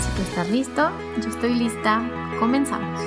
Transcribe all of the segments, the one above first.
Si tú estás listo, yo estoy lista. Comenzamos.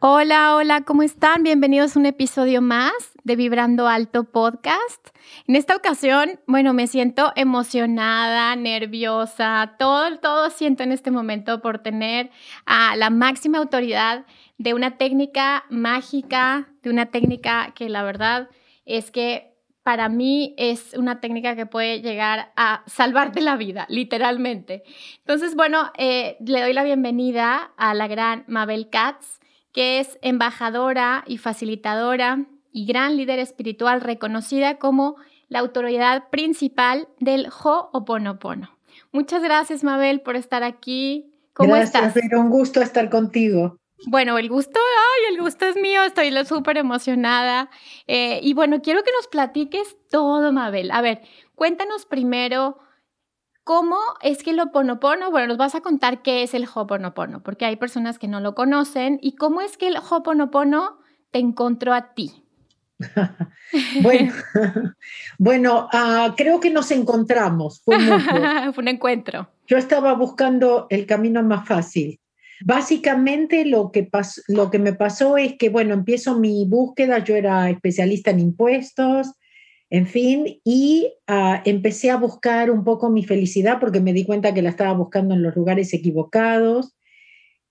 Hola, hola, ¿cómo están? Bienvenidos a un episodio más de Vibrando Alto Podcast. En esta ocasión, bueno, me siento emocionada, nerviosa, todo, todo siento en este momento por tener a la máxima autoridad de una técnica mágica, de una técnica que la verdad es que para mí es una técnica que puede llegar a salvarte la vida, literalmente. Entonces, bueno, eh, le doy la bienvenida a la gran Mabel Katz, que es embajadora y facilitadora y gran líder espiritual reconocida como la autoridad principal del Ho'oponopono. Muchas gracias, Mabel, por estar aquí. ¿Cómo gracias, estás? un gusto estar contigo. Bueno, el gusto, ay, el gusto es mío, estoy súper emocionada. Eh, y bueno, quiero que nos platiques todo, Mabel. A ver, cuéntanos primero cómo es que el Ho'oponopono, bueno, nos vas a contar qué es el Ho'oponopono, porque hay personas que no lo conocen, y cómo es que el Ho'oponopono te encontró a ti. bueno, bueno uh, creo que nos encontramos. Fue, Fue un encuentro. Yo estaba buscando el camino más fácil Básicamente lo que, lo que me pasó es que, bueno, empiezo mi búsqueda, yo era especialista en impuestos, en fin, y ah, empecé a buscar un poco mi felicidad porque me di cuenta que la estaba buscando en los lugares equivocados.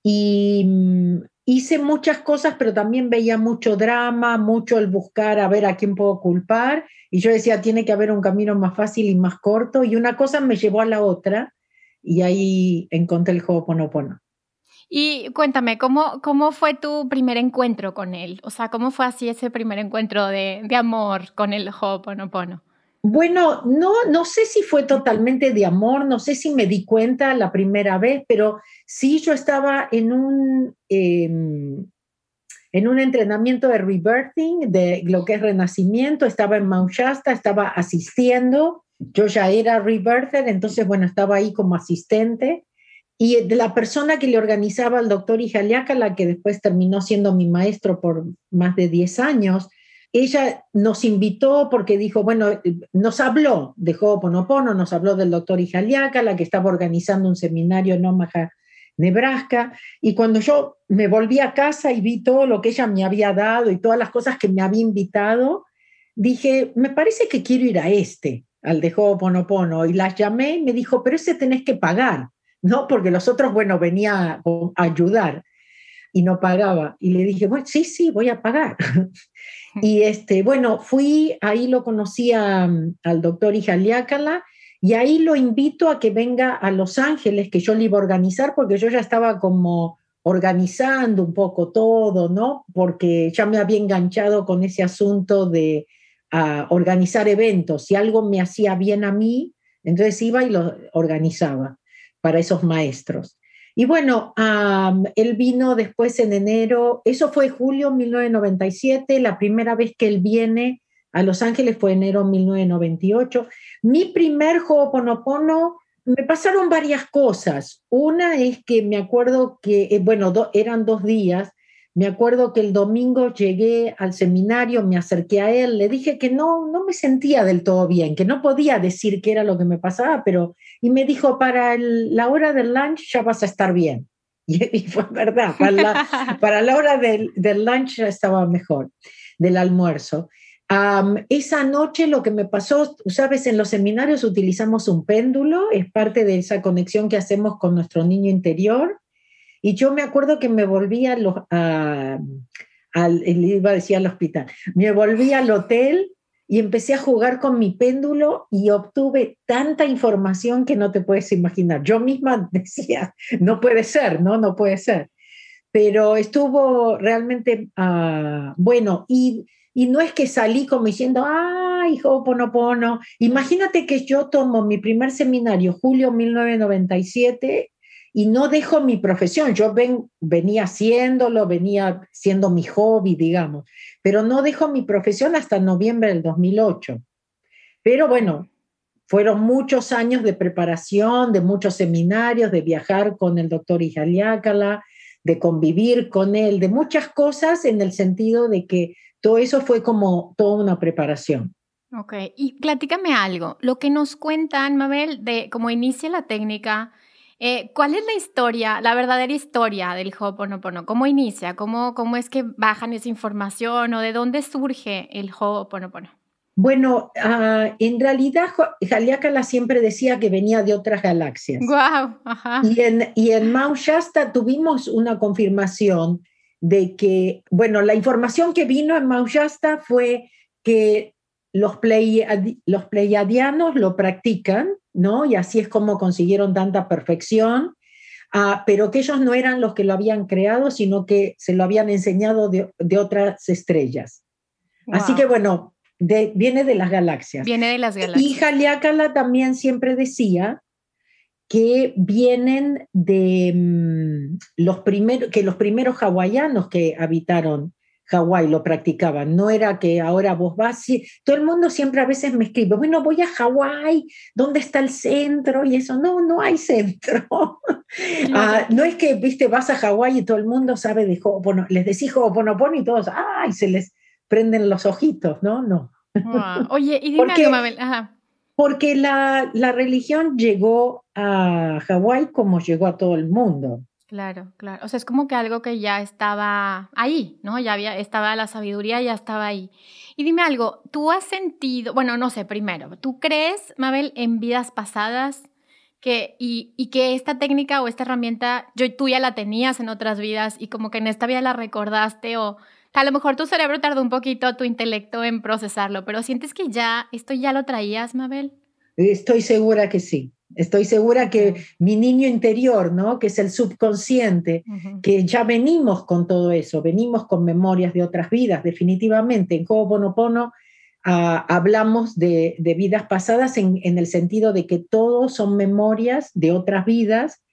Y mm, hice muchas cosas, pero también veía mucho drama, mucho el buscar a ver a quién puedo culpar. Y yo decía, tiene que haber un camino más fácil y más corto. Y una cosa me llevó a la otra. Y ahí encontré el juego Ponopono. Y cuéntame, ¿cómo, ¿cómo fue tu primer encuentro con él? O sea, ¿cómo fue así ese primer encuentro de, de amor con el Ho'oponopono? Bueno, no, no sé si fue totalmente de amor, no sé si me di cuenta la primera vez, pero sí yo estaba en un, em, en un entrenamiento de rebirthing, de lo que es renacimiento, estaba en Mount Shasta, estaba asistiendo, yo ya era rebirther, entonces bueno, estaba ahí como asistente y de la persona que le organizaba al doctor Ijaliaca, la que después terminó siendo mi maestro por más de 10 años, ella nos invitó porque dijo, bueno, nos habló de Ho'oponopono, nos habló del doctor Ijaliaca, la que estaba organizando un seminario en Omaha, Nebraska, y cuando yo me volví a casa y vi todo lo que ella me había dado y todas las cosas que me había invitado, dije, me parece que quiero ir a este, al de Ho'oponopono, y las llamé y me dijo, pero ese tenés que pagar. ¿No? Porque los otros, bueno, venía a ayudar y no pagaba. Y le dije, bueno, sí, sí, voy a pagar. y este, bueno, fui, ahí lo conocí al doctor Ijaliácala y ahí lo invito a que venga a Los Ángeles, que yo le iba a organizar, porque yo ya estaba como organizando un poco todo, ¿no? Porque ya me había enganchado con ese asunto de ah, organizar eventos. Si algo me hacía bien a mí, entonces iba y lo organizaba para esos maestros. Y bueno, él vino después en enero, eso fue julio 1997, la primera vez que él viene a Los Ángeles fue enero 1998. Mi primer Ho'oponopono, me pasaron varias cosas. Una es que me acuerdo que, eh, bueno, eran dos días, me acuerdo que el domingo llegué al seminario, me acerqué a él, le dije que no, no me sentía del todo bien, que no podía decir qué era lo que me pasaba, pero, y me dijo, para la hora del lunch ya vas a estar bien. Y, fue verdad, para la, para la hora del, del, lunch ya estaba mejor, del almuerzo. esa noche lo que me pasó, sabes, en los seminarios utilizamos un péndulo, es parte de esa conexión que hacemos con nuestro niño interior. Y yo me acuerdo que me volví a al, iba a al hospital, me volví al hotel y empecé a jugar con mi péndulo y obtuve tanta información que no te puedes imaginar. Yo misma decía, no puede ser, no, no puede ser. Pero estuvo realmente uh, bueno y, y, no es que salí como diciendo, ay, Ho'oponopono. Imagínate que yo tomo mi primer seminario, julio 1997, y no dejo mi profesión. Yo ven, venía haciéndolo, venía siendo mi hobby, digamos, pero no dejo mi profesión hasta noviembre del 2008. Pero bueno, fueron muchos años de preparación, de muchos seminarios, de viajar con el doctor Ijaliácala, de convivir con él, de muchas cosas en el sentido de que todo eso fue como toda una preparación. Ok, y platícame algo, lo que nos cuentan, Mabel, de cómo inicia la técnica, eh, ¿Cuál es la historia, la verdadera historia del Ho'oponopono? ¿Cómo inicia? ¿Cómo, ¿Cómo es que bajan esa información o de dónde surge el Ho'oponopono? Bueno, uh, en realidad Haleakala siempre decía que venía de otras galaxias. Wow, Y en, y en Mount Shasta tuvimos una confirmación de que, bueno, la información que vino en Mount Shasta fue que los, los pleiadianos lo practican ¿no? Y así es como consiguieron tanta perfección, ah, pero que ellos no eran los que lo habían creado, sino que se lo habían enseñado de, otras estrellas. Así que bueno, viene de las galaxias. Viene de las galaxias. Y Haleakala también siempre decía que vienen de mm, los primeros, que los primeros hawaianos que habitaron Hawái lo practicaban, no era que ahora vos vas, todo el mundo siempre a veces me escribe, bueno, voy a Hawái, ¿dónde está el centro? Y eso, no, no hay centro. Ah, no es que, viste, vas a Hawái y todo el mundo sabe de Ho'opono, les decís Ho'oponopono y todos, ay, se les prenden los ojitos, ¿no? No. Oye, y dime porque, Mabel. Porque la, la religión llegó a Hawái como llegó a todo el mundo. Claro, claro. O sea, es como que algo que ya estaba ahí, ¿no? Ya había, estaba la sabiduría, ya estaba ahí. Y dime algo, ¿tú has sentido, bueno, no sé, primero, ¿tú crees, Mabel, en vidas pasadas que, y, y que esta técnica o esta herramienta, yo, tú ya la tenías en otras vidas y como que en esta vida la recordaste o a lo mejor tu cerebro tardó un poquito, tu intelecto en procesarlo, pero sientes que ya, esto ya lo traías, Mabel? Estoy segura que sí. Estoy segura que mi niño interior, ¿no? que es el subconsciente, que ya venimos con todo eso, venimos con memorias de otras vidas, definitivamente. En Ho'oponopono ah, hablamos de, vidas pasadas en, el sentido de que todos son memorias de otras vidas,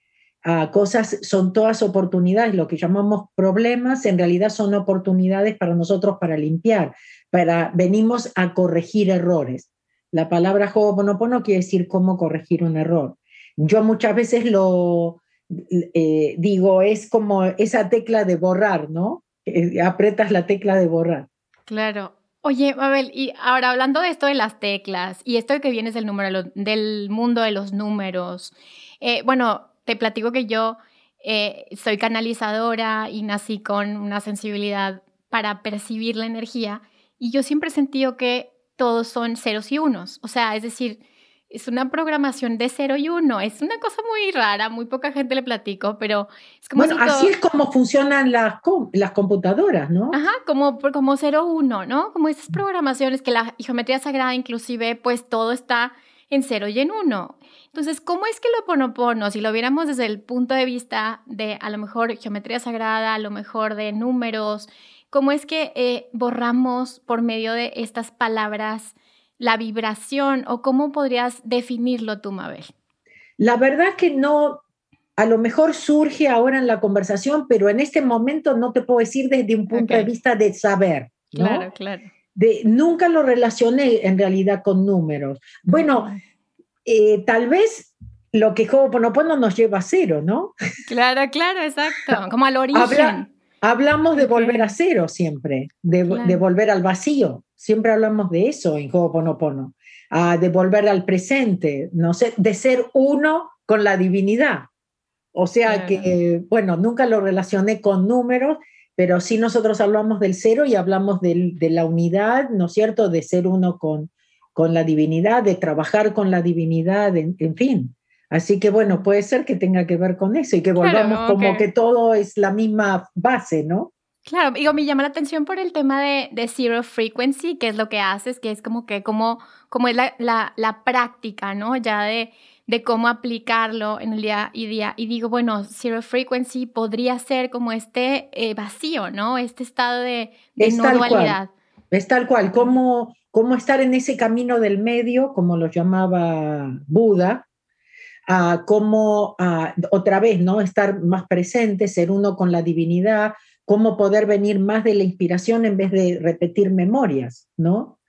ah, cosas, son todas oportunidades, lo que llamamos problemas, en realidad son oportunidades para nosotros para limpiar, para venimos a corregir errores. La palabra Ho'oponopono quiere decir cómo corregir un error. Yo muchas veces lo eh, digo, es como esa tecla de borrar, ¿no? Eh, la tecla de borrar. Claro. Oye, Mabel, y ahora hablando de esto de las teclas y esto de que vienes del, número, del mundo de los números, eh, bueno, te platico que yo soy canalizadora y nací con una sensibilidad para percibir la energía y yo siempre he sentido que todos son ceros y unos. O sea, es decir, es una programación de cero y uno. Es una cosa muy rara, muy poca gente le platico, pero es como... Bueno, así es como funcionan las, las computadoras, ¿no? Ajá, como, como cero uno, ¿no? Como esas programaciones que la geometría sagrada inclusive, pues todo está en cero y en uno. Entonces, ¿cómo es que lo ponopono, si lo viéramos desde el punto de vista de a lo mejor geometría sagrada, a lo mejor de números, ¿Cómo es que eh, borramos por medio de estas palabras la vibración o cómo podrías definirlo tú, Mabel? La verdad que no, a lo mejor surge ahora en la conversación, pero en este momento no te puedo decir desde un punto de vista de saber. Claro, claro. De, nunca lo relacioné en realidad con números. Bueno, eh, tal vez lo que Ho'oponopono nos lleva a cero, ¿no? Claro, claro, exacto. Como al origen. Hablamos de volver a cero siempre, de, volver al vacío. Siempre hablamos de eso en Ho'oponopono, uh, de volver al presente, no sé, de ser uno con la divinidad. O sea que, bueno, nunca lo relacioné con números, pero sí nosotros hablamos del cero y hablamos de la unidad, ¿no es cierto?, de ser uno con, con la divinidad, de trabajar con la divinidad, en, fin. Así que bueno, puede ser que tenga que ver con eso y que volvamos como que todo es la misma base, ¿no? Claro, digo, me llama la atención por el tema de, de zero frequency, que es lo que haces, que es como que como, como es la, la, la práctica, ¿no? Ya de, de cómo aplicarlo en el día y día. Y digo, bueno, zero frequency podría ser como este eh, vacío, ¿no? Este estado de, de no dualidad. Es tal cual, cómo, cómo estar en ese camino del medio, como lo llamaba Buda, a cómo otra vez, ¿no? Estar más presente, ser uno con la divinidad, cómo poder venir más de la inspiración en vez de repetir memorias, ¿no?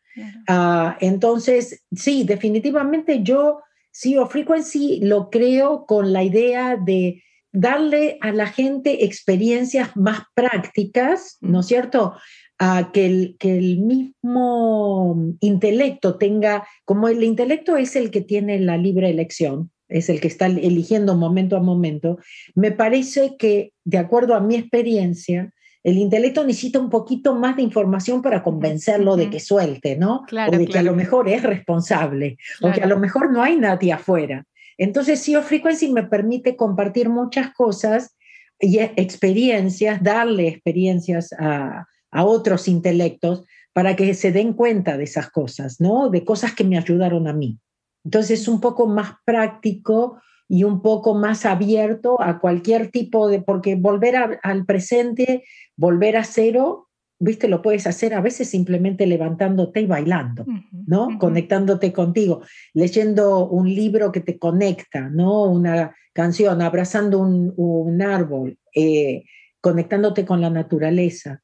Ah, entonces, sí, definitivamente yo, sí, o Frequency lo creo con la idea de darle a la gente experiencias más prácticas, ¿no es cierto? A que, el, que el mismo intelecto tenga, como el intelecto es el que tiene la libre elección, es el que está eligiendo momento a momento, me parece que, de acuerdo a mi experiencia, el intelecto necesita un poquito más de información para convencerlo de que suelte, ¿no? o de que a lo mejor es responsable, o que a lo mejor no hay nadie afuera. Entonces, CEO Frequency me permite compartir muchas cosas y experiencias, darle experiencias a, a otros intelectos para que se den cuenta de esas cosas, ¿no? De cosas que me ayudaron a mí. Entonces es un poco más práctico y un poco más abierto a cualquier tipo de, porque volver al presente, volver a cero, viste, lo puedes hacer a veces simplemente levantándote y bailando, ¿no? Conectándote contigo, leyendo un libro que te conecta, ¿no? Una canción, abrazando un, árbol, eh, conectándote con la naturaleza.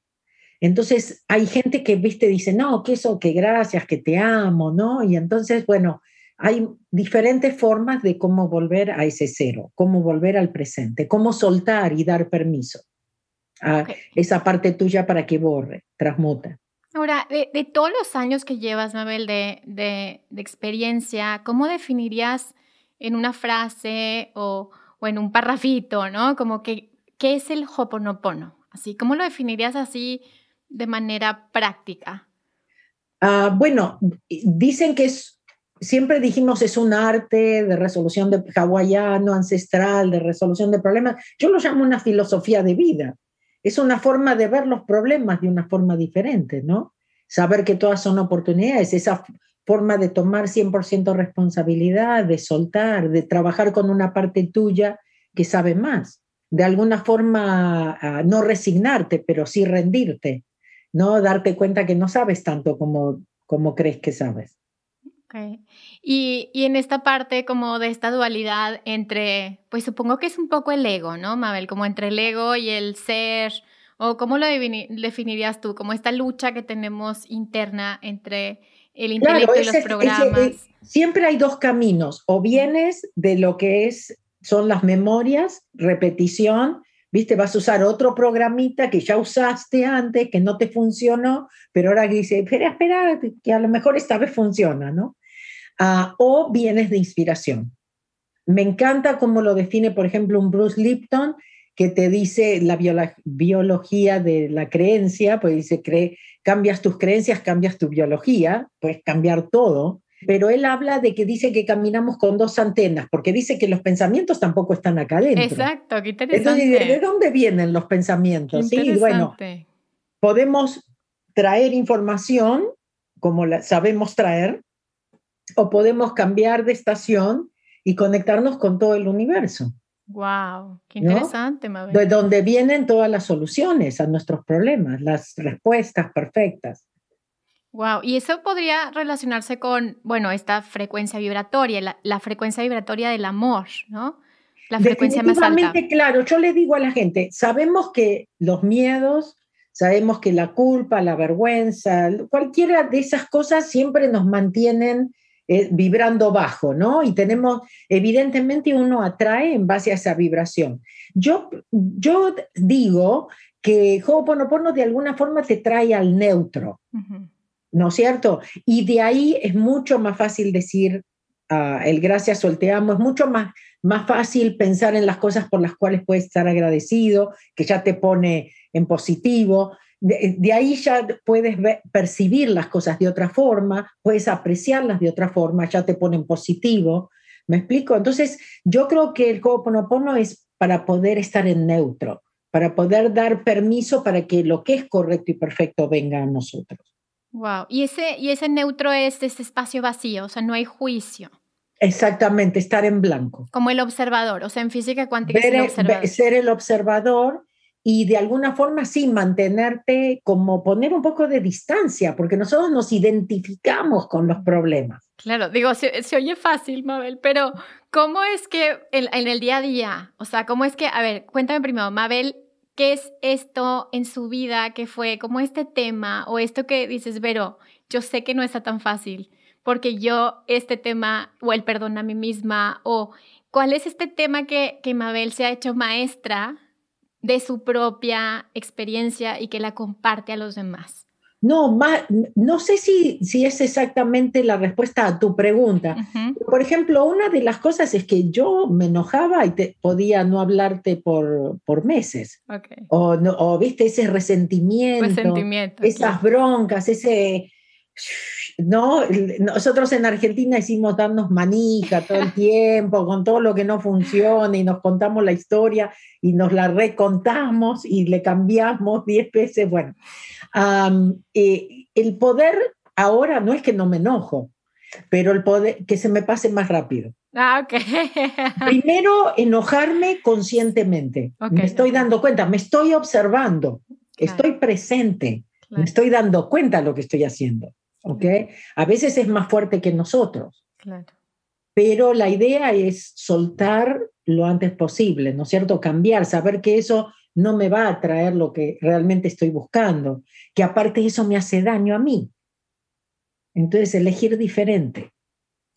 Entonces hay gente que, viste, dice, no, que eso, que gracias, que te amo, ¿no? Y entonces, bueno, hay diferentes formas de cómo volver a ese cero, cómo volver al presente, cómo soltar y dar permiso a esa parte tuya para que borre, transmuta. Ahora, de, todos los años que llevas, Mabel, de, de, experiencia, ¿cómo definirías en una frase o, o, en un parrafito, ¿no? Como que, ¿qué es el Hoponopono? Así, ¿cómo lo definirías así de manera práctica? Ah, bueno, dicen que es siempre dijimos es un arte de resolución de hawaiano, ancestral, de resolución de problemas. Yo lo llamo una filosofía de vida. Es una forma de ver los problemas de una forma diferente, ¿no? Saber que todas son oportunidades, esa forma de tomar 100% responsabilidad, de soltar, de trabajar con una parte tuya que sabe más. De alguna forma, no resignarte, pero sí rendirte, ¿no? Darte cuenta que no sabes tanto como, como crees que sabes. Y, y, en esta parte como de esta dualidad entre, pues supongo que es un poco el ego, ¿no, Mabel? Como entre el ego y el ser, o cómo lo definirías tú, como esta lucha que tenemos interna entre el intelecto y los programas. siempre hay dos caminos, o vienes de lo que es, son las memorias, repetición, viste, vas a usar otro programita que ya usaste antes, que no te funcionó, pero ahora dice, espera, espera, que a lo mejor esta vez funciona, ¿no? Ah, o bienes de inspiración. Me encanta cómo lo define, por ejemplo, un Bruce Lipton, que te dice la biología de la creencia, pues dice, cambias tus creencias, cambias tu biología, puedes cambiar todo, pero él habla de que dice que caminamos con dos antenas, porque dice que los pensamientos tampoco están acá adentro. Exacto, qué interesante. ¿de dónde vienen los pensamientos? Sí, bueno, podemos traer información como la sabemos traer, o podemos cambiar de estación y conectarnos con todo el universo. Wow, qué interesante, Mabel. De donde vienen todas las soluciones a nuestros problemas, las respuestas perfectas. Wow, y eso podría relacionarse con, bueno, esta frecuencia vibratoria, la, frecuencia vibratoria del amor, ¿no? La frecuencia más alta. claro, yo le digo a la gente, sabemos que los miedos, sabemos que la culpa, la vergüenza, cualquiera de esas cosas siempre nos mantienen eh, vibrando bajo, ¿no? Y tenemos, evidentemente uno atrae en base a esa vibración. Yo, yo digo que Ho'oponopono de alguna forma te trae al neutro, ¿no es cierto? Y de ahí es mucho más fácil decir el gracias o el te amo, es mucho más, más fácil pensar en las cosas por las cuales puedes estar agradecido, que ya te pone en positivo. De, ahí ya puedes percibir las cosas de otra forma, puedes apreciarlas de otra forma, ya te pone en positivo. ¿Me explico? Entonces, yo creo que el Ho'oponopono es para poder estar en neutro, para poder dar permiso para que lo que es correcto y perfecto venga a nosotros. Wow. Y ese, y ese neutro es ese espacio vacío, o sea, no hay juicio. Exactamente, estar en blanco. Como el observador, o sea, en física cuántica ser, el observador. ser el observador y de alguna forma sí mantenerte como poner un poco de distancia, porque nosotros nos identificamos con los problemas. Claro, digo, se, oye fácil, Mabel, pero ¿cómo es que en, en, el día a día, o sea, cómo es que, a ver, cuéntame primero, Mabel, ¿qué es esto en su vida que fue como este tema o esto que dices, Vero, yo sé que no está tan fácil? porque yo este tema, o el perdón a mí misma, o cuál es este tema que, que Mabel se ha hecho maestra de su propia experiencia y que la comparte a los demás. No, no sé si, si es exactamente la respuesta a tu pregunta. Por ejemplo, una de las cosas es que yo me enojaba y te, podía no hablarte por, por meses. O, o, viste, ese resentimiento, resentimiento esas broncas, ese, no, nosotros en Argentina hicimos darnos manija todo el tiempo con todo lo que no funciona y nos contamos la historia y nos la recontamos y le cambiamos diez veces. Bueno, eh, el poder ahora no es que no me enojo, pero el poder que se me pase más rápido. Ah, ok. Primero, enojarme conscientemente. Me estoy dando cuenta, me estoy observando, estoy presente, me estoy dando cuenta de lo que estoy haciendo. ¿Ok? A veces es más fuerte que nosotros. Claro. Pero la idea es soltar lo antes posible, ¿no es cierto? Cambiar, saber que eso no me va a traer lo que realmente estoy buscando, que aparte eso me hace daño a mí. Entonces, elegir diferente.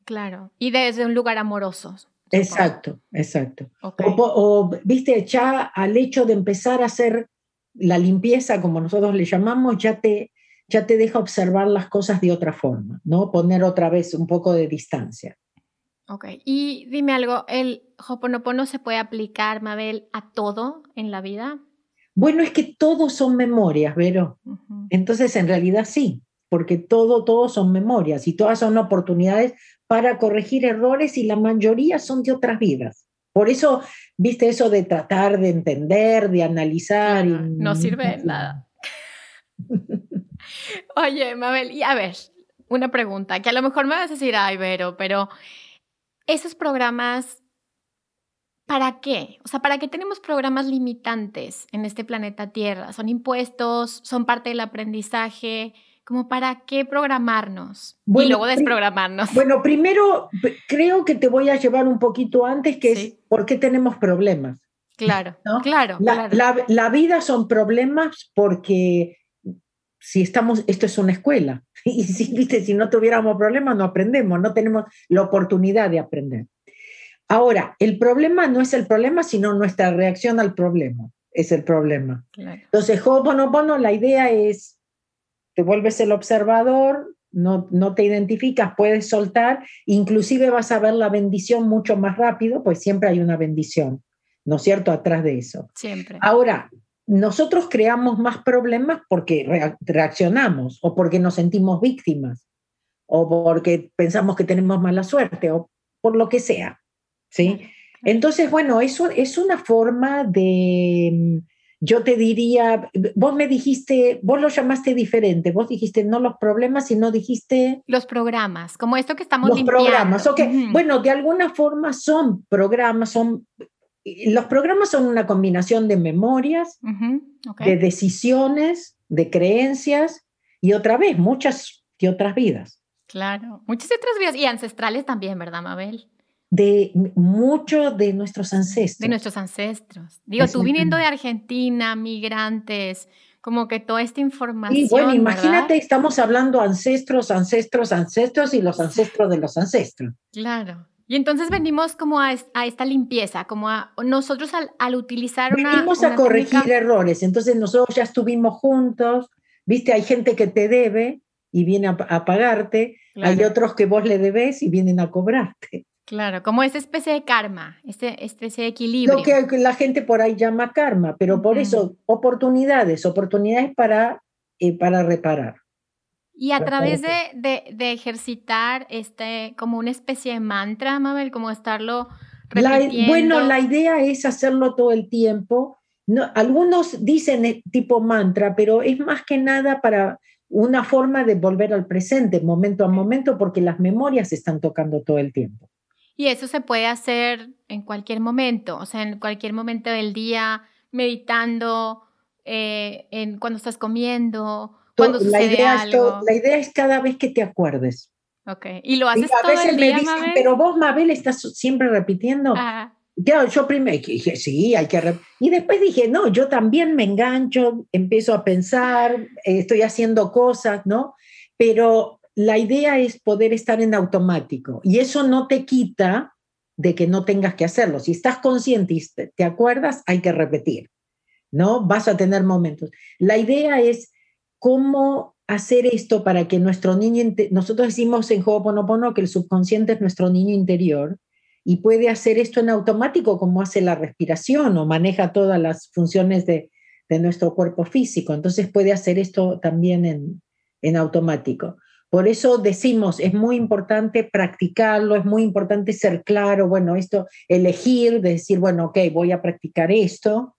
Claro, y desde un lugar amoroso. Exacto, exacto. o, viste, ya al hecho de empezar a hacer la limpieza, como nosotros le llamamos, ya te ya te deja observar las cosas de otra forma, ¿no? Poner otra vez un poco de distancia. Ok, y dime algo, ¿el Hoponopono se puede aplicar, Mabel, a todo en la vida? Bueno, es que todos son memorias, Vero. Entonces, en realidad sí, porque todo, todo son memorias y todas son oportunidades para corregir errores y la mayoría son de otras vidas. Por eso, viste eso de tratar de entender, de analizar. no sirve de nada. Oye, Mabel, y a ver, una pregunta, que a lo mejor me vas a decir, ay, Vero, pero esos programas, ¿para qué? O sea, ¿para qué tenemos programas limitantes en este planeta Tierra? ¿Son impuestos? ¿Son parte del aprendizaje? ¿Cómo para qué programarnos y luego desprogramarnos? Bueno, primero creo que te voy a llevar un poquito antes, que es por qué tenemos problemas. Claro, claro, la, claro. la, vida son problemas porque si estamos, esto es una escuela, y si, ¿viste? si no tuviéramos problemas, no aprendemos, no tenemos la oportunidad de aprender. Ahora, el problema no es el problema, sino nuestra reacción al problema, es el problema. Entonces, Ho'oponopono, la idea es, te vuelves el observador, no, no te identificas, puedes soltar, inclusive vas a ver la bendición mucho más rápido, pues siempre hay una bendición, ¿no es cierto?, atrás de eso. Siempre. Ahora, nosotros creamos más problemas porque reaccionamos o porque nos sentimos víctimas o porque pensamos que tenemos mala suerte o por lo que sea. ¿sí? Entonces, bueno, eso es una forma de, yo te diría, vos me dijiste, vos lo llamaste diferente, vos dijiste no los problemas, sino dijiste... Los programas, como esto que estamos los programas, ok. Bueno, de alguna forma son programas, son los programas son una combinación de memorias, de decisiones, de creencias y otra vez muchas y otras vidas. Claro, muchas otras vidas y ancestrales también, ¿verdad, Mabel? De muchos de nuestros ancestros. De nuestros ancestros. Digo, tú viniendo de Argentina, migrantes, como que toda esta información. Y bueno, imagínate, estamos hablando ancestros, ancestros, ancestros y los ancestros de los ancestros. Claro. Y entonces venimos como a, esta limpieza, como a nosotros al, utilizar una... Venimos a corregir errores, entonces nosotros ya estuvimos juntos, viste, hay gente que te debe y viene a, pagarte, hay otros que vos le debes y vienen a cobrarte. Claro, como esa especie de karma, esta especie de equilibrio. Lo que la gente por ahí llama karma, pero por eso oportunidades, oportunidades para, eh, para reparar. Y a través de, de, ejercitar este, como una especie de mantra, Mabel, como estarlo repitiendo. bueno, la idea es hacerlo todo el tiempo. No, algunos dicen eh, tipo mantra, pero es más que nada para una forma de volver al presente, momento a momento, porque las memorias están tocando todo el tiempo. Y eso se puede hacer en cualquier momento, o sea, en cualquier momento del día, meditando, eh, en cuando estás comiendo, cuando la idea algo. Es la idea es cada vez que te acuerdes. Ok, y lo haces todo el día, Mabel? Pero vos, Mabel, estás siempre repitiendo. Ah. yo primero dije, sí, hay que... Y después dije, no, yo también me engancho, empiezo a pensar, eh, estoy haciendo cosas, ¿no? Pero la idea es poder estar en automático y eso no te quita de que no tengas que hacerlo. Si estás consciente y te acuerdas, hay que repetir, ¿no? Vas a tener momentos. La idea es cómo hacer esto para que nuestro niño, nosotros decimos en Ho'oponopono que el subconsciente es nuestro niño interior y puede hacer esto en automático como hace la respiración o maneja todas las funciones de, nuestro cuerpo físico. Entonces puede hacer esto también en, en automático. Por eso decimos, es muy importante practicarlo, es muy importante ser claro, bueno, esto, elegir, decir, bueno, ok, voy a practicar esto.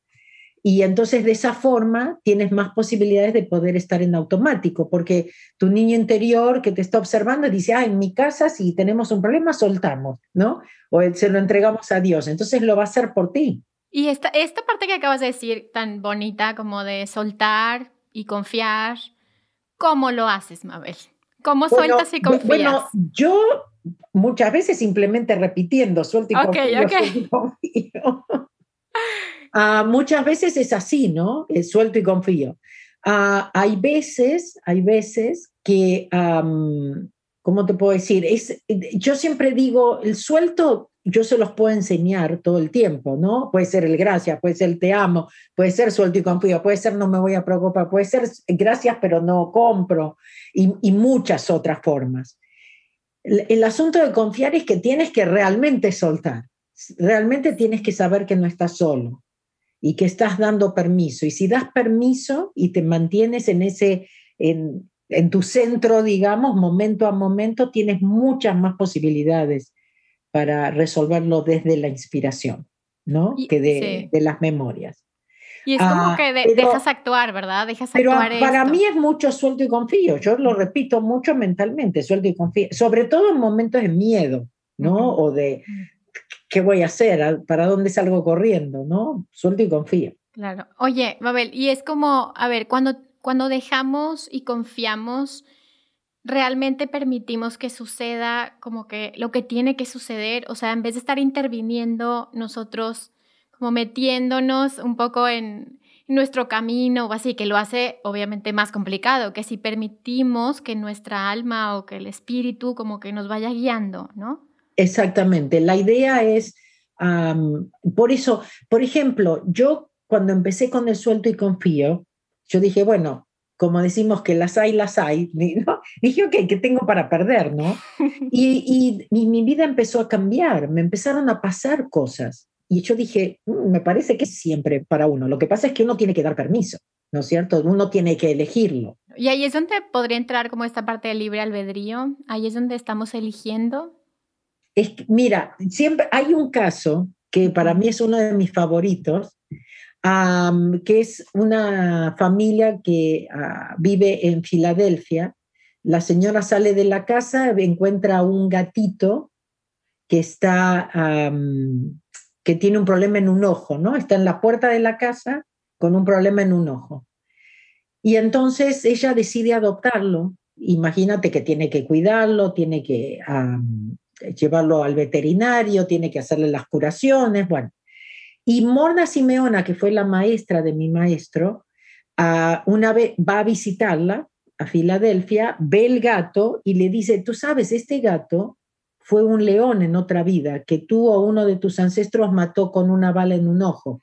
Y entonces de esa forma tienes más posibilidades de poder estar en automático, porque tu niño interior que te está observando dice, ah, en mi casa si tenemos un problema, soltamos, ¿no? O se lo entregamos a Dios. Entonces lo va a hacer por ti. Y esta, esta parte que acabas de decir, tan bonita como de soltar y confiar, ¿cómo lo haces, Mabel? ¿Cómo sueltas y confías? Bueno, yo muchas veces simplemente repitiendo, suelto y confío, ah, muchas veces es así, ¿no? Es suelto y confío. Ah, hay veces, hay veces que, ¿cómo te puedo decir? Es, yo siempre digo, el suelto yo se los puedo enseñar todo el tiempo, ¿no? Puede ser el gracias, puede ser el te amo, puede ser suelto y confío, puede ser no me voy a preocupar, puede ser gracias pero no compro y, muchas otras formas. El, asunto de confiar es que tienes que realmente soltar, realmente tienes que saber que no estás solo y que estás dando permiso. Y si das permiso y te mantienes en ese, en, en tu centro, digamos, momento a momento, tienes muchas más posibilidades para resolverlo desde la inspiración, ¿no? que de, las memorias. Y es como ah, que dejas actuar, ¿verdad? Dejas pero actuar. Para mí es mucho suelto y confío. Yo lo repito mucho mentalmente, suelto y confío. Sobre todo en momentos de miedo, ¿no? O de qué voy a hacer, para dónde salgo corriendo, ¿no? Suelto y confío. Claro. Oye, Mabel, y es como, a ver, cuando, cuando dejamos y confiamos realmente permitimos que suceda como que lo que tiene que suceder, o sea, en vez de estar interviniendo nosotros como metiéndonos un poco en nuestro camino o así, que lo hace obviamente más complicado, que si permitimos que nuestra alma o que el espíritu como que nos vaya guiando, ¿no? Exactamente, la idea es, por eso, por ejemplo, yo cuando empecé con el suelto y confío, yo dije, bueno, como decimos que las hay, las hay, ¿no? dije, ok, ¿qué tengo para perder? ¿no? Y, mi vida empezó a cambiar, me empezaron a pasar cosas. Y yo dije, mm, me parece que es siempre para uno. Lo que pasa es que uno tiene que dar permiso, ¿no es cierto? Uno tiene que elegirlo. Y ahí es donde podría entrar como esta parte del libre albedrío. Ahí es donde estamos eligiendo. Es, mira, siempre hay un caso que para mí es uno de mis favoritos, que es una familia que ah, vive en Filadelfia. La señora sale de la casa, encuentra un gatito que está, que tiene un problema en un ojo, ¿no? Está en la puerta de la casa con un problema en un ojo. Y entonces ella decide adoptarlo. Imagínate que tiene que cuidarlo, tiene que llevarlo al veterinario, tiene que hacerle las curaciones, bueno. Y Morna Simeona, que fue la maestra de mi maestro, una vez va a visitarla a Filadelfia, ve el gato y le dice, tú sabes, este gato fue un león en otra vida que tú o uno de tus ancestros mató con una bala en un ojo.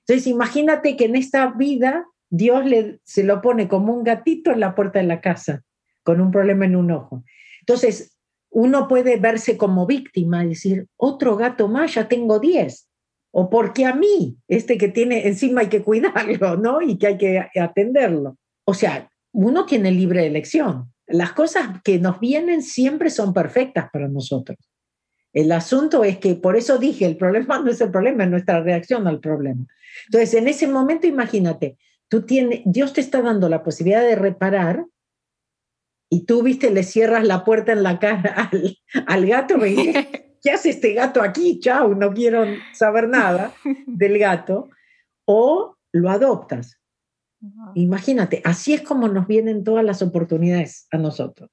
Entonces, imagínate que en esta vida Dios le, se lo pone como un gatito en la puerta de la casa con un problema en un ojo. Entonces, uno puede verse como víctima y decir, otro gato más, ya tengo 10. O porque a mí, este que tiene encima hay que cuidarlo, ¿no? Y que hay que atenderlo. O sea, uno tiene libre elección. Las cosas que nos vienen siempre son perfectas para nosotros. El asunto es que, por eso dije, el problema no es el problema, es nuestra reacción al problema. Entonces, en ese momento, imagínate, tú tienes, Dios te está dando la posibilidad de reparar y tú, viste, le cierras la puerta en la cara al, gato y dices, ¿qué hace este gato aquí? Chao, no quiero saber nada del gato. O lo adoptas. Imagínate, así es como nos vienen todas las oportunidades a nosotros.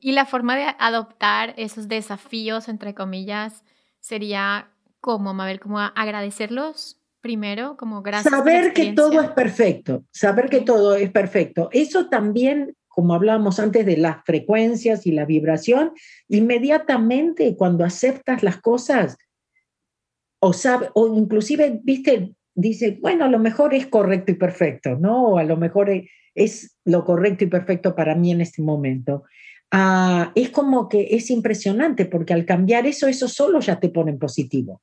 Y la forma de adoptar esos desafíos, entre comillas, sería como, Mabel, como agradecerlos primero, como gracias. Saber que todo es perfecto, saber que todo es perfecto. Eso también, como hablábamos antes de las frecuencias y la vibración, inmediatamente cuando aceptas las cosas, o, sabe, o inclusive, viste, dice, bueno, a lo mejor es correcto y perfecto, ¿no? O a lo mejor es lo correcto y perfecto para mí en este momento. Ah, es como que es impresionante porque al cambiar eso, eso solo ya te pone en positivo.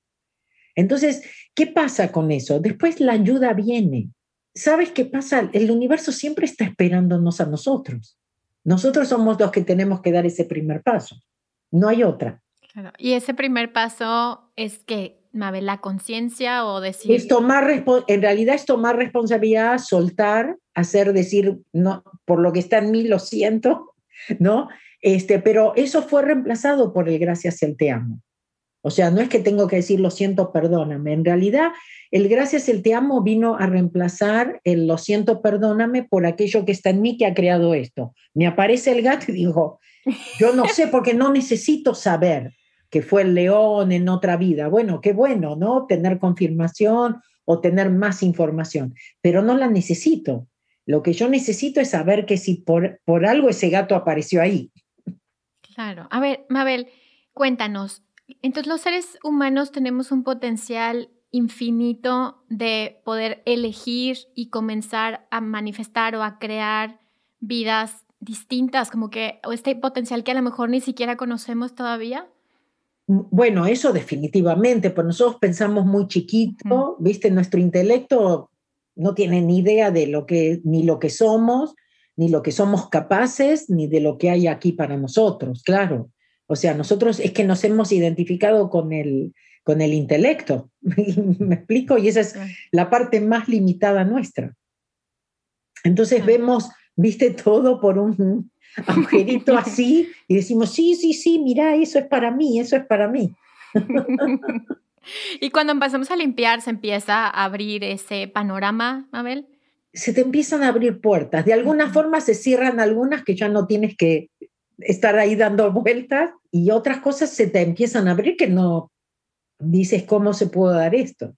Entonces, ¿qué pasa con eso? Después la ayuda viene. ¿Sabes qué pasa? El universo siempre está esperándonos a nosotros. Nosotros somos los que tenemos que dar ese primer paso. No hay otra. Y ese primer paso es que, Mabel, la conciencia o decir... Es tomar, en realidad es tomar responsabilidad, soltar, hacer decir, no, por lo que está en mí lo siento, ¿no? Este, pero eso fue reemplazado por el gracias el te amo. O sea, no es que tengo que decir lo siento, perdóname. En realidad, el gracias el te amo vino a reemplazar el lo siento, perdóname por aquello que está en mí que ha creado esto. Me aparece el gato y digo, yo no sé porque no necesito saber que fue el león en otra vida. Bueno, qué bueno, ¿no? Tener confirmación o tener más información, pero no la necesito. Lo que yo necesito es saber que si por, por algo ese gato apareció ahí. Claro. A ver, Mabel, cuéntanos. Entonces los seres humanos tenemos un potencial infinito de poder elegir y comenzar a manifestar o a crear vidas distintas, como que este potencial que a lo mejor ni siquiera conocemos todavía. Bueno, eso definitivamente, pues nosotros pensamos muy chiquito, viste, nuestro intelecto no tienen ni idea de lo que, ni lo que somos, ni lo que somos capaces, ni de lo que hay aquí para nosotros, claro. O sea, nosotros es que nos hemos identificado con el, con el intelecto, ¿me explico? Y esa es la parte más limitada nuestra. Entonces vemos, viste, todo por un agujerito así y decimos, sí, sí, sí, mira, eso es para mí, eso es para mí. Y cuando empezamos a limpiar, se empieza a abrir ese panorama, Mabel. Se te empiezan a abrir puertas. De alguna forma se cierran algunas que ya no tienes que estar ahí dando vueltas y otras cosas se te empiezan a abrir que no dices cómo se puede dar esto.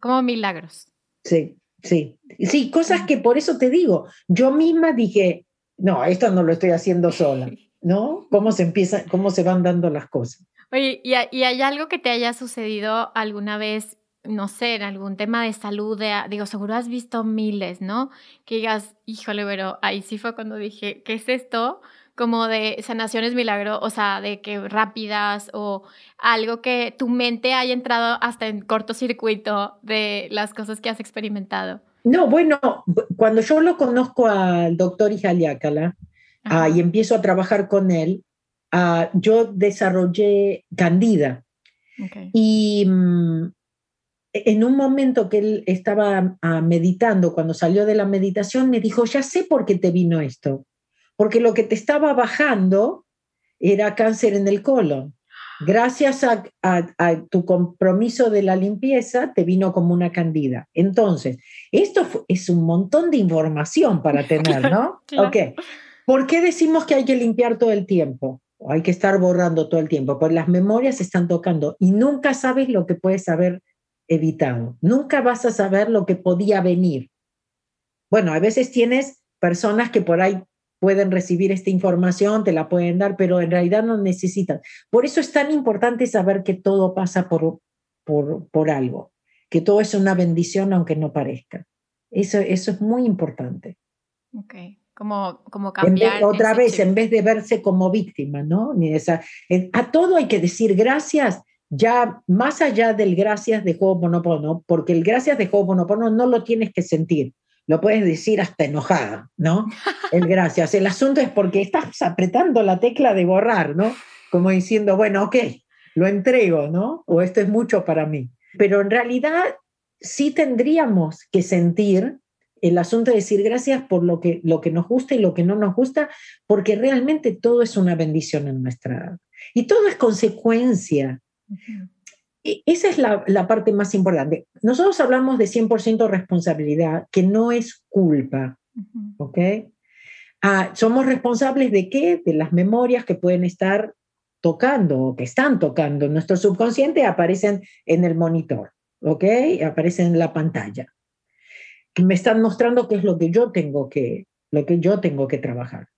Como milagros. Sí, sí. Sí, cosas que por eso te digo, yo misma dije, no, esto no lo estoy haciendo sola, ¿no? ¿Cómo se empieza, cómo se van dando las cosas? Oye, ¿y, hay algo que te haya sucedido alguna vez, no sé, en algún tema de salud? digo, seguro has visto miles, ¿no? Que digas, híjole, pero ahí sí fue cuando dije, ¿qué es esto? Como de sanaciones milagro, o sea, de que rápidas o algo que tu mente haya entrado hasta en cortocircuito de las cosas que has experimentado. No, bueno, cuando yo lo conozco al doctor Ijaliácala ah, y empiezo a trabajar con él, Ah, yo desarrollé Candida. Y mm, en un momento que él estaba ah, meditando, cuando salió de la meditación, me dijo, ya sé por qué te vino esto, porque lo que te estaba bajando era cáncer en el colon. Gracias a, tu compromiso de la limpieza, te vino como una candida. Entonces, esto es un montón de información para tener, ¿no? ¿Por qué decimos que hay que limpiar todo el tiempo? hay que estar borrando todo el tiempo, pues las memorias están tocando y nunca sabes lo que puedes haber evitado, nunca vas a saber lo que podía venir. Bueno, a veces tienes personas que por ahí pueden recibir esta información, te la pueden dar, pero en realidad no necesitan. Por eso es tan importante saber que todo pasa por, por, por algo, que todo es una bendición aunque no parezca. Eso, eso es muy importante. Ok. como, como cambiar. otra vez, en vez de verse como víctima, ¿no? Ni esa, a todo hay que decir gracias, ya más allá del gracias de Ho'oponopono, porque el gracias de Ho'oponopono no lo tienes que sentir, lo puedes decir hasta enojada, ¿no? El gracias. El asunto es porque estás apretando la tecla de borrar, ¿no? Como diciendo, bueno, ok, lo entrego, ¿no? O esto es mucho para mí. Pero en realidad sí tendríamos que sentir el asunto de decir gracias por lo que, lo que nos gusta y lo que no nos gusta, porque realmente todo es una bendición en nuestra... Y todo es consecuencia. E, esa es la, la, parte más importante. Nosotros hablamos de 100% responsabilidad, que no es culpa, ¿ok? Ah, somos responsables de qué? De las memorias que pueden estar tocando o que están tocando. Nuestro subconsciente aparecen en el monitor, ¿ok? Aparecen en la pantalla me están mostrando qué es lo que yo tengo que, lo que yo tengo que trabajar.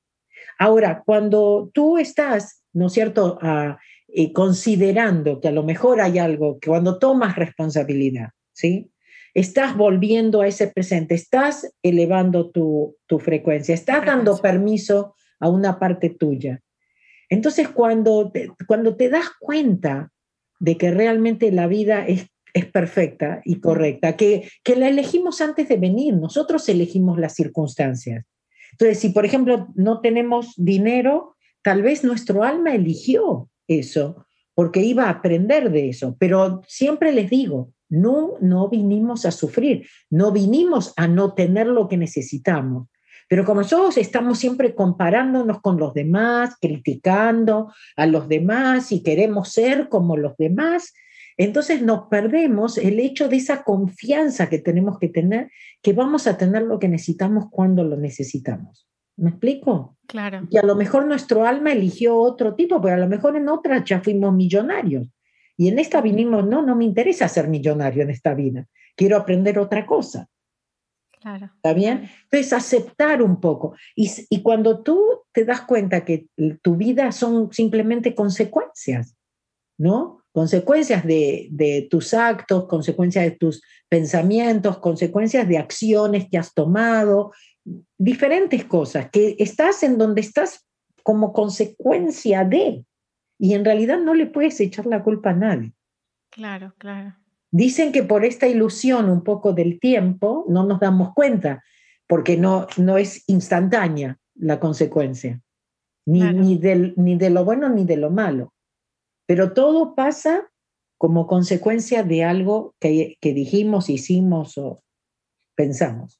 Ahora, cuando tú estás, ¿no es cierto?, ah, eh, considerando que a lo mejor hay algo, que cuando tomas responsabilidad, ¿sí? Estás volviendo a ese presente, estás elevando tu, tu frecuencia, estás dando permiso a una parte tuya. Entonces, cuando cuando te das cuenta de que realmente la vida es es perfecta y correcta, que, que la elegimos antes de venir, nosotros elegimos las circunstancias. Entonces, si por ejemplo no tenemos dinero, tal vez nuestro alma eligió eso, porque iba a aprender de eso, pero siempre les digo, no, no vinimos a sufrir, no vinimos a no tener lo que necesitamos. Pero como nosotros estamos siempre comparándonos con los demás, criticando a los demás y queremos ser como los demás, entonces nos perdemos el hecho de esa confianza que tenemos que tener, que vamos a tener lo que necesitamos cuando lo necesitamos. ¿Me explico? Claro. Y a lo mejor nuestro alma eligió otro tipo, pero a lo mejor en otra ya fuimos millonarios. Y en esta vinimos, no, no me interesa ser millonario en esta vida, quiero aprender otra cosa. Claro. ¿Está bien? Entonces, aceptar un poco. Y, y, cuando tú te das cuenta que tu vida son simplemente consecuencias, ¿no? consecuencias de, tus actos, consecuencias de tus pensamientos, consecuencias de acciones que has tomado, diferentes cosas, que estás en donde estás como consecuencia de, y en realidad no le puedes echar la culpa a nadie. Claro, claro. Dicen que por esta ilusión un poco del tiempo no nos damos cuenta, porque no, no es instantánea la consecuencia, ni, ni, del, ni de lo bueno ni de lo malo. Pero todo pasa como consecuencia de algo que, dijimos, hicimos o pensamos.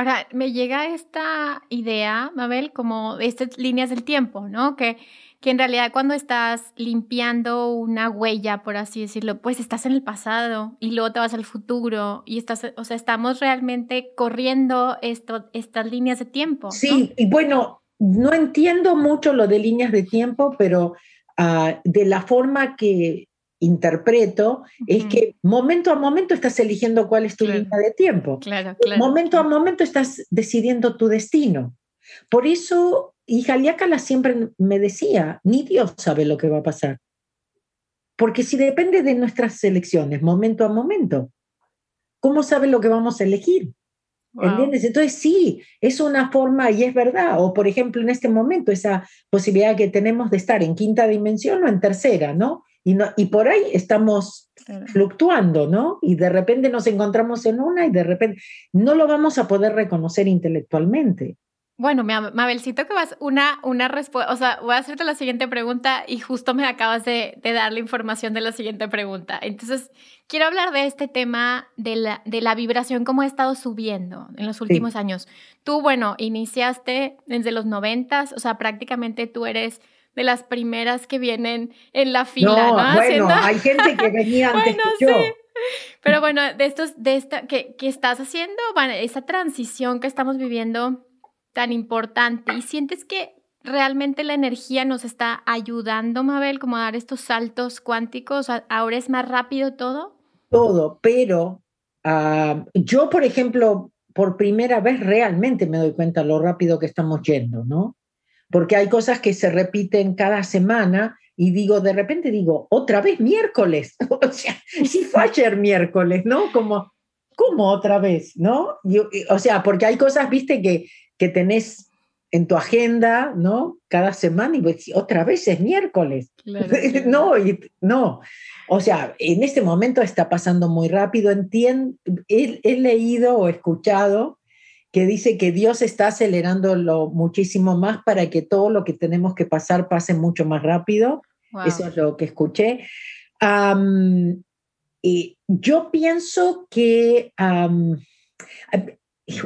Ahora, me llega esta idea, Mabel, como estas líneas del tiempo, ¿no? Que, que en realidad cuando estás limpiando una huella, por así decirlo, pues estás en el pasado y luego te vas al futuro y estás, o sea, estamos realmente corriendo esto, estas líneas de tiempo. Sí, y bueno, no entiendo mucho lo de líneas de tiempo, pero Ah, de la forma que interpreto es que momento a momento estás eligiendo cuál es tu línea de tiempo. Claro, Momento a momento estás decidiendo tu destino. Por eso, y Jaliácala siempre me decía, ni Dios sabe lo que va a pasar. Porque si depende de nuestras elecciones, momento a momento, ¿cómo sabe lo que vamos a elegir? ¿Entiendes? Entonces sí, es una forma y es verdad. O por ejemplo, en este momento, esa posibilidad que tenemos de estar en quinta dimensión o en tercera, ¿no? Y, no, y por ahí estamos fluctuando, ¿no? Y de repente nos encontramos en una y de repente no lo vamos a poder reconocer intelectualmente. Bueno, Mabelcito, que vas una, una respuesta, o sea, voy a hacerte la siguiente pregunta y justo me acabas de, dar la información de la siguiente pregunta. Entonces, quiero hablar de este tema de la, de la vibración, cómo ha estado subiendo en los últimos años. Tú, bueno, iniciaste desde los noventas, o sea, prácticamente tú eres de las primeras que vienen en la fila, ¿no? Bueno, hay gente que venía antes que yo. Pero bueno, de estos, de esta, que, que estás haciendo, bueno, esa transición que estamos viviendo tan importante y sientes que realmente la energía nos está ayudando, Mabel, como a dar estos saltos cuánticos? ¿Ahora es más rápido todo? Todo, pero ah, yo, por ejemplo, por primera vez realmente me doy cuenta lo rápido que estamos yendo, ¿no? Porque hay cosas que se repiten cada semana y digo, de repente digo, otra vez miércoles, o sea, si fue ayer miércoles, ¿no? Como, ¿cómo otra vez, no? o sea, porque hay cosas, viste, que que tenés en tu agenda, ¿no? Cada semana y otra vez es miércoles. no, no. O sea, en este momento está pasando muy rápido. Entiendo, he, he, leído o escuchado que dice que Dios está acelerándolo muchísimo más para que todo lo que tenemos que pasar pase mucho más rápido. Eso es lo que escuché. y yo pienso que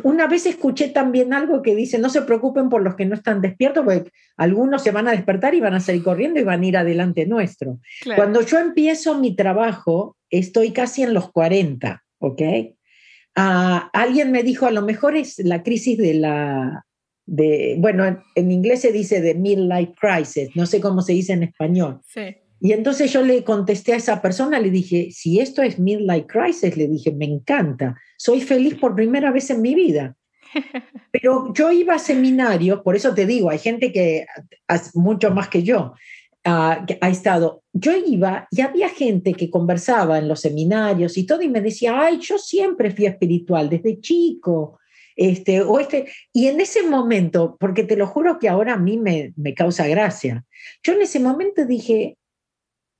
una vez escuché también algo que dice, no se preocupen por los que no están despiertos, porque algunos se van a despertar y van a salir corriendo y van a ir adelante nuestro. Cuando yo empiezo mi trabajo, estoy casi en los 40, ¿ok? Ah, alguien me dijo, a lo mejor es la crisis de la, de, bueno, en, inglés se dice de midlife crisis, no sé cómo se dice en español. Sí. Y entonces yo le contesté a esa persona, le dije, si esto es midlife crisis, le dije, me encanta, soy feliz por primera vez en mi vida. Pero yo iba a seminarios, por eso te digo, hay gente que hace mucho más que yo ha estado. Yo iba y había gente que conversaba en los seminarios y todo y me decía, ay, yo siempre fui espiritual desde chico. Este, o este, y en ese momento, porque te lo juro que ahora a mí me, me causa gracia, yo en ese momento dije,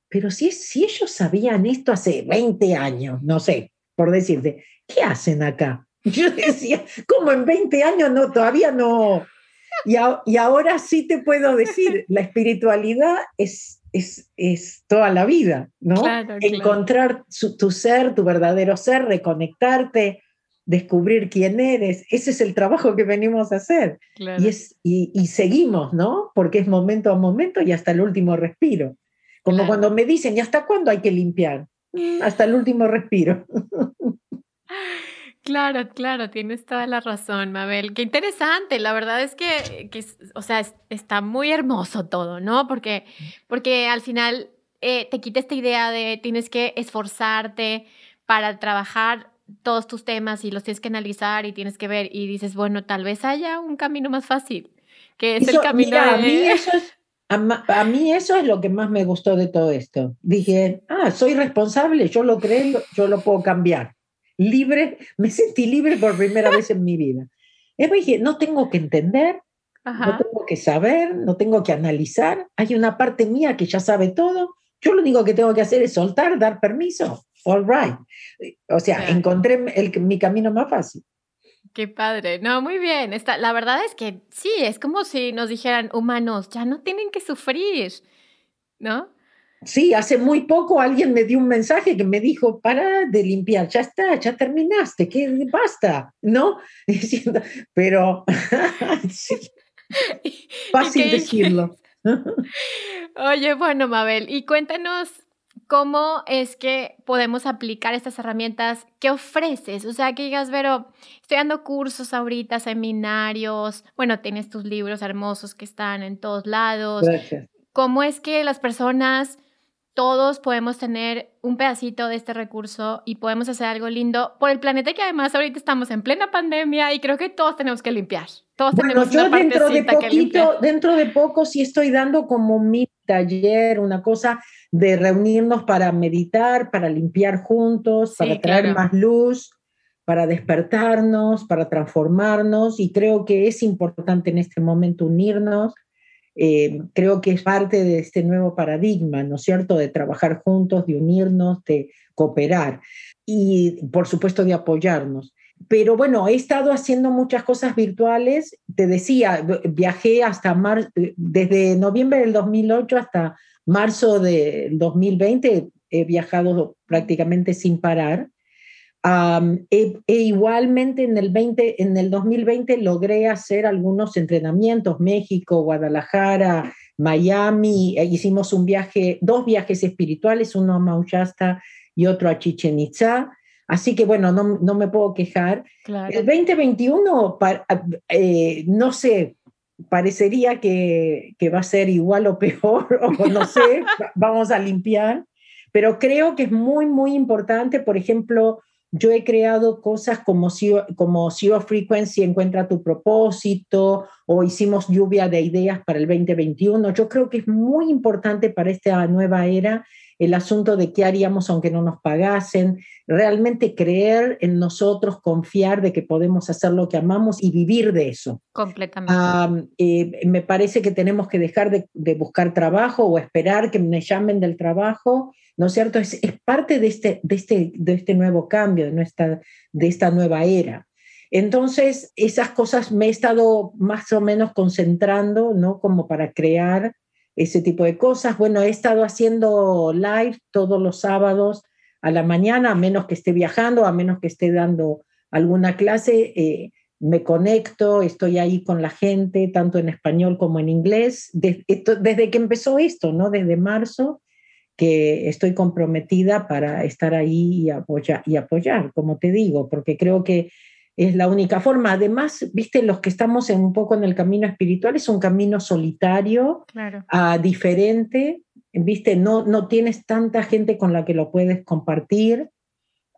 pero si, si ellos sabían esto hace 20 años, no sé, por decirte, ¿qué hacen acá? Yo decía, ¿cómo en 20 años no, todavía no? Y, y ahora sí te puedo decir, la espiritualidad es, es, es toda la vida, ¿no? Encontrar tu ser, tu verdadero ser, reconectarte, descubrir quién eres. Ese es el trabajo que venimos a hacer. Y, es, y, y, seguimos, ¿no? Porque es momento a momento y hasta el último respiro. Como cuando me dicen, ¿y hasta cuándo hay que limpiar? Hasta el último respiro. Claro, claro, tienes toda la razón, Mabel. Qué interesante. La verdad es que, o sea, está muy hermoso todo, ¿no? Porque, porque al final eh, te quita esta idea de tienes que esforzarte para trabajar todos tus temas y los tienes que analizar y tienes que ver y dices, bueno, tal vez haya un camino más fácil, que es el camino de... A mí eso es a, mí eso es lo que más me gustó de todo esto. Dije, ah, soy responsable, yo lo creo, yo lo puedo cambiar. Libre, me sentí libre por primera vez en mi vida. Dije, no tengo que entender, no tengo que saber, no tengo que analizar. Hay una parte mía que ya sabe todo. Yo lo único que tengo que hacer es soltar, dar permiso. All right. O sea, encontré el, mi camino más fácil. Qué padre. No, muy bien. Está, la verdad es que sí, es como si nos dijeran humanos, ya no tienen que sufrir, ¿no? Sí, hace muy poco alguien me dio un mensaje que me dijo, para de limpiar, ya está, ya terminaste, que basta, ¿no? Diciendo, pero sí, fácil decirlo. Oye, bueno, Mabel, y cuéntanos ¿cómo es que podemos aplicar estas herramientas? ¿Qué ofreces? O sea, que digas, Vero, estoy dando cursos ahorita, seminarios, bueno, tienes tus libros hermosos que están en todos lados. Gracias. ¿Cómo es que las personas, todos podemos tener un pedacito de este recurso y podemos hacer algo lindo por el planeta que además ahorita estamos en plena pandemia y creo que todos tenemos que limpiar. Todos tenemos yo una dentro de poquito, dentro de poco sí estoy dando como mi taller, una cosa de reunirnos para meditar, para limpiar juntos, para traer más luz, para despertarnos, para transformarnos y creo que es importante en este momento unirnos. Eh, creo que es parte de este nuevo paradigma, ¿no es cierto?, de trabajar juntos, de unirnos, de cooperar y, por supuesto, de apoyarnos pero bueno, he estado haciendo muchas cosas virtuales. Te decía, viajé hasta mar, desde noviembre del 2008 hasta marzo del 2020, he viajado prácticamente sin parar. E, igualmente en el, 20, en el 2020 logré hacer algunos entrenamientos, México, Guadalajara, Miami, e hicimos un viaje, dos viajes espirituales, uno a Mauchasta y otro a Chichen Itza Así que bueno, no, no me puedo quejar. El 2021, eh, no sé, parecería que, que, va a ser igual o peor, o no sé, vamos a limpiar, pero creo que es muy, muy importante, por ejemplo, yo he creado cosas como Zero, como Frequency, encuentra tu propósito, o hicimos lluvia de ideas para el 2021. Yo creo que es muy importante para esta nueva era el asunto de qué haríamos aunque no nos pagasen, realmente creer en nosotros, confiar de que podemos hacer lo que amamos y vivir de eso. Completamente. Eh, me parece que tenemos que dejar de, buscar trabajo o esperar que me llamen del trabajo, ¿no es cierto? Es, parte de este, de, este, de este nuevo cambio, de, nuestra, de esta nueva era. Entonces, esas cosas me he estado más o menos concentrando, ¿no? Como para crear ese tipo de cosas. Bueno, he estado haciendo live todos los sábados a la mañana, a menos que esté viajando, a menos que esté dando alguna clase, eh, me conecto, estoy ahí con la gente, tanto en español como en inglés, desde que empezó esto, ¿no? Desde marzo, que estoy comprometida para estar ahí y, y apoyar, como te digo, porque creo que es la única forma. Además, viste, los que estamos en un poco en el camino espiritual es un camino solitario, ah, diferente, viste, no, no tienes tanta gente con la que lo puedes compartir.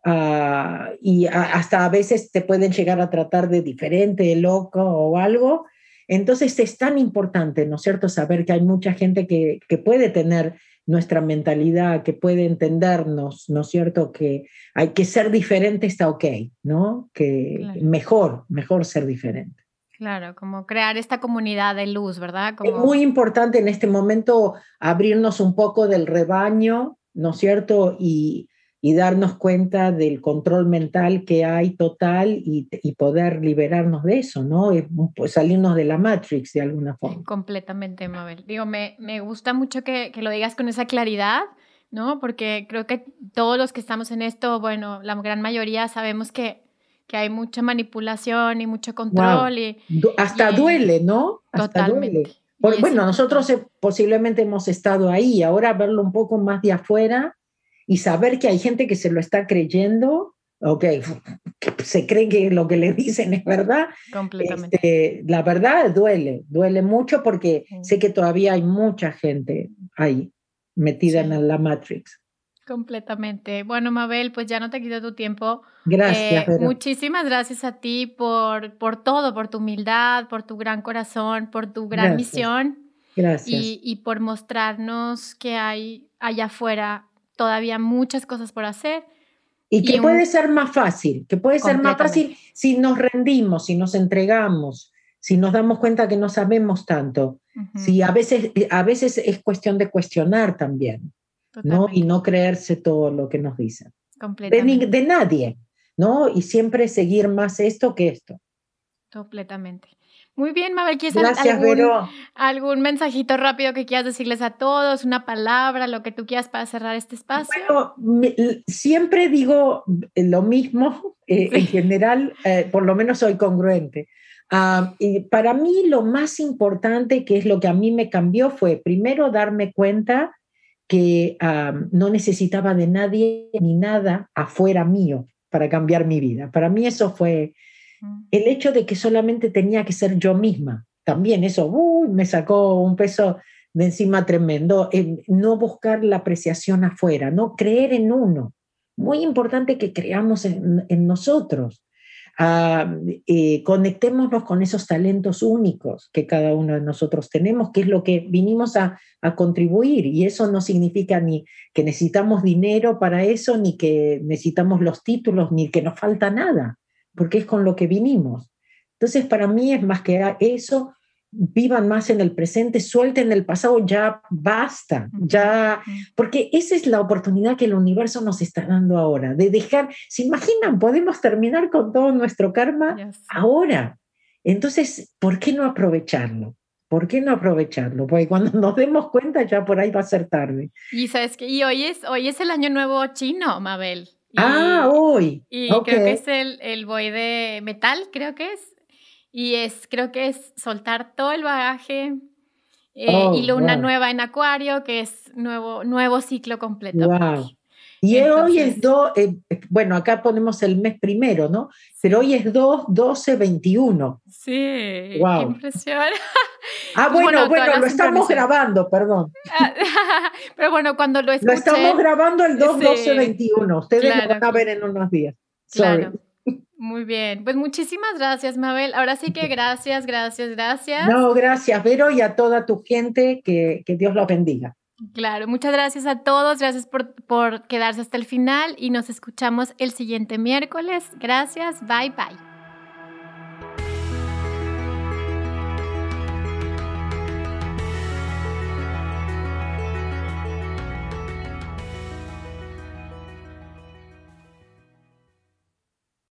Ah, y hasta a veces te pueden llegar a tratar de diferente, de loco o algo. Entonces es tan importante, ¿no es cierto?, saber que hay mucha gente que, que puede tener nuestra mentalidad, que puede entendernos, ¿no es cierto? Que hay que ser diferente, está ok, ¿no? Que mejor, mejor ser diferente. Claro, como crear esta comunidad de luz, ¿verdad? Es muy importante en este momento abrirnos un poco del rebaño, ¿no es cierto? Y, y darnos cuenta del control mental que hay total y, poder liberarnos de eso, ¿no? Pues salirnos de la Matrix de alguna forma. Completamente, Mabel. Digo, me, me gusta mucho que, que, lo digas con esa claridad, ¿no? Porque creo que todos los que estamos en esto, bueno, la gran mayoría sabemos que, que hay mucha manipulación y mucho control. Y, Hasta duele, ¿no? Hasta totalmente. duele. bueno, nosotros posiblemente hemos estado ahí, ahora verlo un poco más de afuera y saber que hay gente que se lo está creyendo, ok, se cree que lo que le dicen es verdad. Completamente. Este, la verdad duele, duele mucho porque sé que todavía hay mucha gente ahí metida en la Matrix. Completamente. Bueno, Mabel, pues ya no te quito tu tiempo. Gracias. Eh, muchísimas gracias a ti por, por todo, por tu humildad, por tu gran corazón, por tu gran misión. Gracias. Y, y, por mostrarnos que hay allá afuera todavía muchas cosas por hacer. Y que puede ser más fácil, que puede ser más fácil si nos rendimos, si nos entregamos, si nos damos cuenta que no sabemos tanto. Si a veces, a veces es cuestión de cuestionar también, ¿no? Y no creerse todo lo que nos dicen. De, de nadie, ¿no? Y siempre seguir más esto que esto. Completamente. Muy bien, Mabel, ¿quieres algún, algún, mensajito rápido que quieras decirles a todos, una palabra, lo que tú quieras para cerrar este espacio? Bueno, siempre digo lo mismo, eh, en general, eh, por lo menos soy congruente. Ah, y para mí lo más importante, que es lo que a mí me cambió, fue primero darme cuenta que ah, no necesitaba de nadie ni nada afuera mío para cambiar mi vida. Para mí eso fue el hecho de que solamente tenía que ser yo misma, también eso me sacó un peso de encima tremendo, no buscar la apreciación afuera, no creer en uno. Muy importante que creamos en, nosotros. Ah, eh, conectémonos con esos talentos únicos que cada uno de nosotros tenemos, que es lo que vinimos a, a, contribuir. Y eso no significa ni que necesitamos dinero para eso, ni que necesitamos los títulos, ni que nos falta nada porque es con lo que vinimos. Entonces, para mí es más que eso, vivan más en el presente, suelten el pasado, ya basta, ya, porque esa es la oportunidad que el universo nos está dando ahora, de dejar, ¿se imaginan? Podemos terminar con todo nuestro karma ahora. Entonces, ¿por qué no aprovecharlo? ¿Por qué no aprovecharlo? Porque cuando nos demos cuenta ya por ahí va a ser tarde. Y sabes que y hoy es hoy es el año nuevo chino, Mabel ah, hoy. Y creo que es el, el boy de metal, creo que es. Y es, creo que es soltar todo el bagaje. Eh, oh, y luna nueva en Acuario, que es nuevo, nuevo ciclo completo. Y hoy es 2, eh, bueno, acá ponemos el mes primero, ¿no? Pero hoy es 2, 12, 21. Sí, qué impresión. Ah, pues bueno, bueno, lo estamos grabando, perdón. Pero bueno, cuando lo escuchen... Lo estamos grabando el 2, 12, 21. Ustedes lo van a ver en unos días. Claro. Muy bien, pues muchísimas gracias, Mabel. Ahora sí que gracias, gracias, gracias. No, gracias, Vero, y a toda tu gente, que, que Dios los bendiga. Claro, muchas gracias a todos, gracias por, por quedarse hasta el final y nos escuchamos el siguiente miércoles. Gracias, bye bye.